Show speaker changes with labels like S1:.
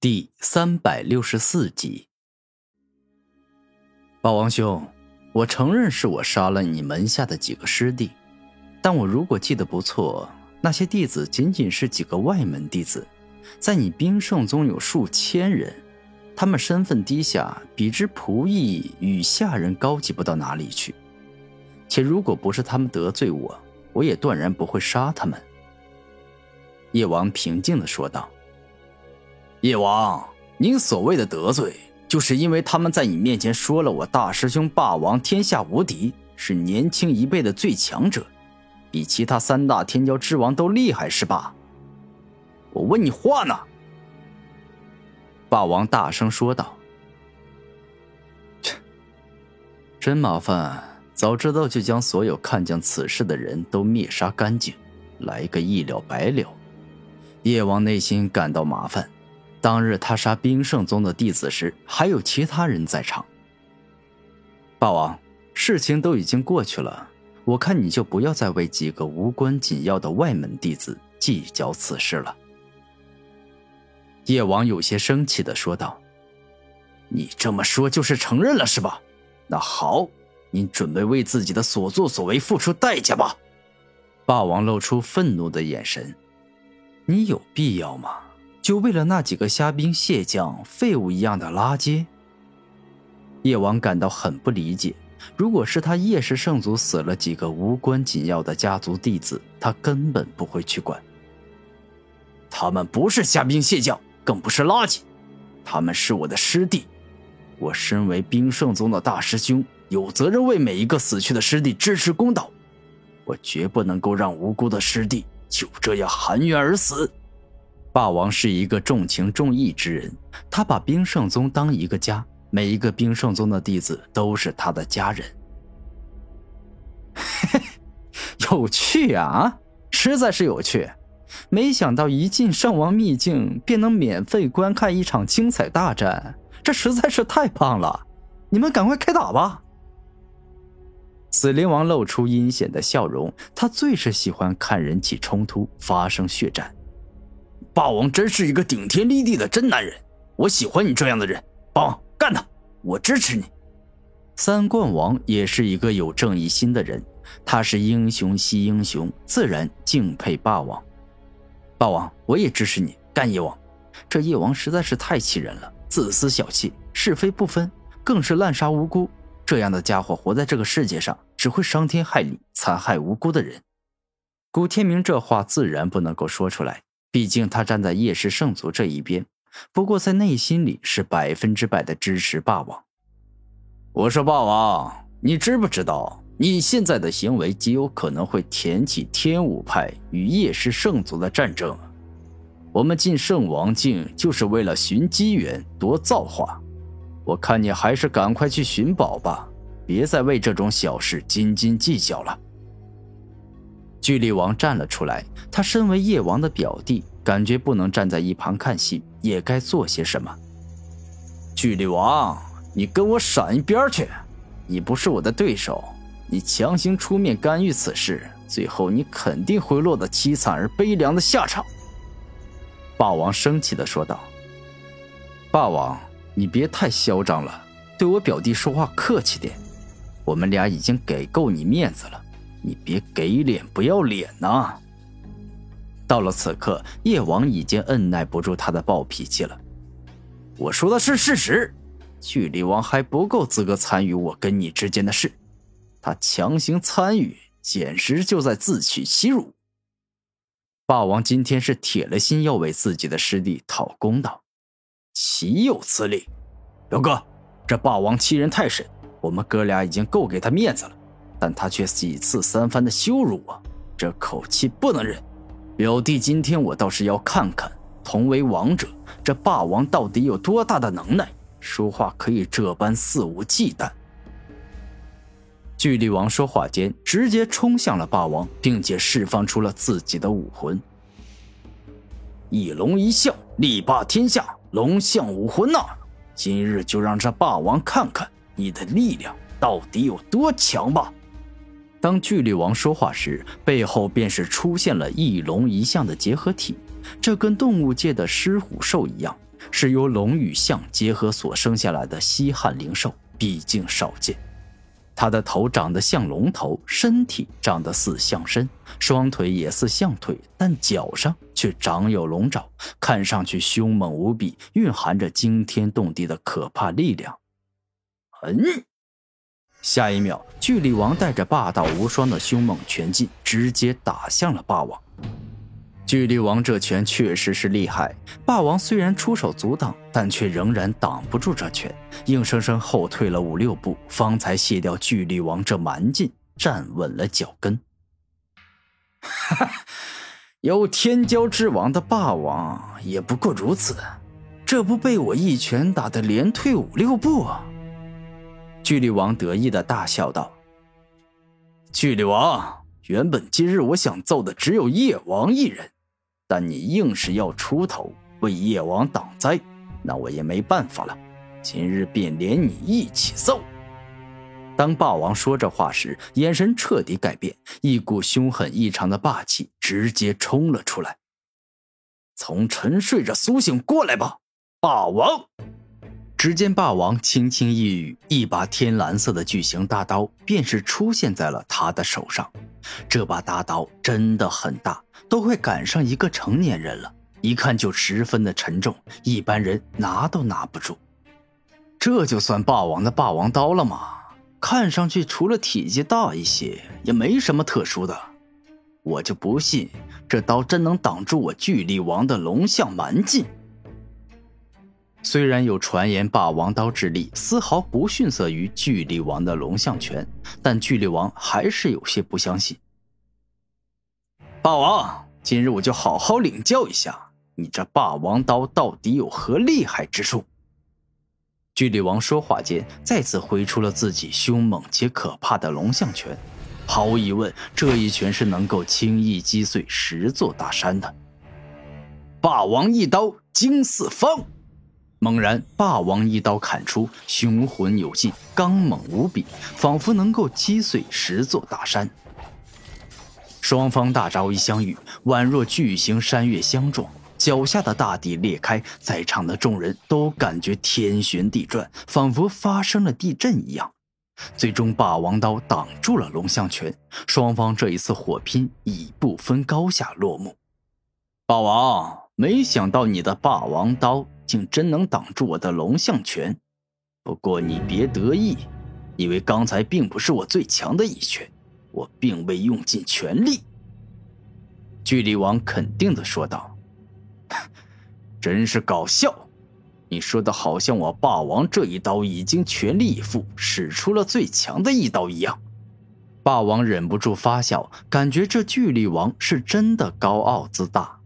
S1: 第三百六十四集，霸王兄，我承认是我杀了你门下的几个师弟，但我如果记得不错，那些弟子仅仅是几个外门弟子，在你兵圣宗有数千人，他们身份低下，比之仆役与下人高级不到哪里去。且如果不是他们得罪我，我也断然不会杀他们。叶王平静的说道。
S2: 叶王，您所谓的得罪，就是因为他们在你面前说了我大师兄霸王天下无敌，是年轻一辈的最强者，比其他三大天骄之王都厉害，是吧？我问你话呢。
S1: 霸王大声说道：“切，真麻烦！早知道就将所有看见此事的人都灭杀干净，来个一了百了。”叶王内心感到麻烦。当日他杀冰圣宗的弟子时，还有其他人在场。霸王，事情都已经过去了，我看你就不要再为几个无关紧要的外门弟子计较此事了。
S2: 叶王有些生气的说道：“你这么说就是承认了是吧？那好，你准备为自己的所作所为付出代价吧。”
S1: 霸王露出愤怒的眼神：“你有必要吗？”就为了那几个虾兵蟹将、废物一样的垃圾，叶王感到很不理解。如果是他叶氏圣族死了几个无关紧要的家族弟子，他根本不会去管。
S2: 他们不是虾兵蟹将，更不是垃圾，他们是我的师弟。我身为冰圣宗的大师兄，有责任为每一个死去的师弟支持公道。我绝不能够让无辜的师弟就这样含冤而死。
S1: 霸王是一个重情重义之人，他把冰圣宗当一个家，每一个冰圣宗的弟子都是他的家人。
S2: 有趣啊，实在是有趣！没想到一进圣王秘境便能免费观看一场精彩大战，这实在是太棒了！你们赶快开打吧！
S1: 死灵王露出阴险的笑容，他最是喜欢看人起冲突，发生血战。
S2: 霸王真是一个顶天立地的真男人，我喜欢你这样的人。霸王，干他！我支持你。
S1: 三冠王也是一个有正义心的人，他是英雄惜英雄，自然敬佩霸王。霸王，我也支持你干叶王。这叶王实在是太气人了，自私小气，是非不分，更是滥杀无辜。这样的家伙活在这个世界上，只会伤天害理，残害无辜的人。古天明这话自然不能够说出来。毕竟他站在叶氏圣族这一边，不过在内心里是百分之百的支持霸王。
S2: 我说霸王，你知不知道你现在的行为极有可能会挑起天武派与叶氏圣族的战争？我们进圣王境就是为了寻机缘夺造化，我看你还是赶快去寻宝吧，别再为这种小事斤斤计较了。
S1: 巨力王站了出来，他身为叶王的表弟，感觉不能站在一旁看戏，也该做些什么。
S2: 巨力王，你跟我闪一边去！你不是我的对手，你强行出面干预此事，最后你肯定会落得凄惨而悲凉的下场。
S1: 霸王生气的说道：“霸王，你别太嚣张了，对我表弟说话客气点，我们俩已经给够你面子了。”你别给脸不要脸呐！到了此刻，叶王已经按耐不住他的暴脾气了。
S2: 我说的是事实，巨力王还不够资格参与我跟你之间的事，他强行参与，简直就在自取其辱。
S1: 霸王今天是铁了心要为自己的师弟讨公道，
S2: 岂有此理！表哥，这霸王欺人太甚，我们哥俩已经够给他面子了。但他却几次三番的羞辱我，这口气不能忍。表弟，今天我倒是要看看，同为王者，这霸王到底有多大的能耐，说话可以这般肆无忌惮。
S1: 巨力王说话间，直接冲向了霸王，并且释放出了自己的武魂——
S2: 一龙一象，力霸天下，龙象武魂呐！今日就让这霸王看看你的力量到底有多强吧！
S1: 当巨力王说话时，背后便是出现了一龙一象的结合体，这跟动物界的狮虎兽一样，是由龙与象结合所生下来的稀罕灵兽，毕竟少见。它的头长得像龙头，身体长得似象身，双腿也似象腿，但脚上却长有龙爪，看上去凶猛无比，蕴含着惊天动地的可怕力量。
S2: 嗯，
S1: 下一秒，巨力王带着霸道无双的凶猛拳劲，直接打向了霸王。巨力王这拳确实是厉害，霸王虽然出手阻挡，但却仍然挡不住这拳，硬生生后退了五六步，方才卸掉巨力王这蛮劲，站稳了脚跟。
S2: 哈哈，有天骄之王的霸王也不过如此，这不被我一拳打得连退五六步？
S1: 巨力王得意的大笑道：“
S2: 巨力王，原本今日我想揍的只有叶王一人。”但你硬是要出头为叶王挡灾，那我也没办法了。今日便连你一起揍。
S1: 当霸王说这话时，眼神彻底改变，一股凶狠异常的霸气直接冲了出来。
S2: 从沉睡着苏醒过来吧，霸王！
S1: 只见霸王轻轻一语，一把天蓝色的巨型大刀便是出现在了他的手上。这把大刀真的很大，都快赶上一个成年人了，一看就十分的沉重，一般人拿都拿不住。
S2: 这就算霸王的霸王刀了吗？看上去除了体积大一些，也没什么特殊的。我就不信这刀真能挡住我巨力王的龙象蛮劲。
S1: 虽然有传言霸王刀之力丝毫不逊色于巨力王的龙象拳，但巨力王还是有些不相信。
S2: 霸王，今日我就好好领教一下你这霸王刀到底有何厉害之处。
S1: 巨力王说话间，再次挥出了自己凶猛且可怕的龙象拳。毫无疑问，这一拳是能够轻易击碎十座大山的。
S2: 霸王一刀惊四方。
S1: 猛然，霸王一刀砍出，雄浑有劲，刚猛无比，仿佛能够击碎十座大山。双方大招一相遇，宛若巨型山岳相撞，脚下的大地裂开，在场的众人都感觉天旋地转，仿佛发生了地震一样。最终，霸王刀挡住了龙象拳，双方这一次火拼以不分高下落幕。
S2: 霸王，没想到你的霸王刀。竟真能挡住我的龙象拳，不过你别得意，因为刚才并不是我最强的一拳，我并未用尽全力。”
S1: 巨力王肯定的说道，“
S2: 真是搞笑，你说的好像我霸王这一刀已经全力以赴，使出了最强的一刀一样。”
S1: 霸王忍不住发笑，感觉这巨力王是真的高傲自大。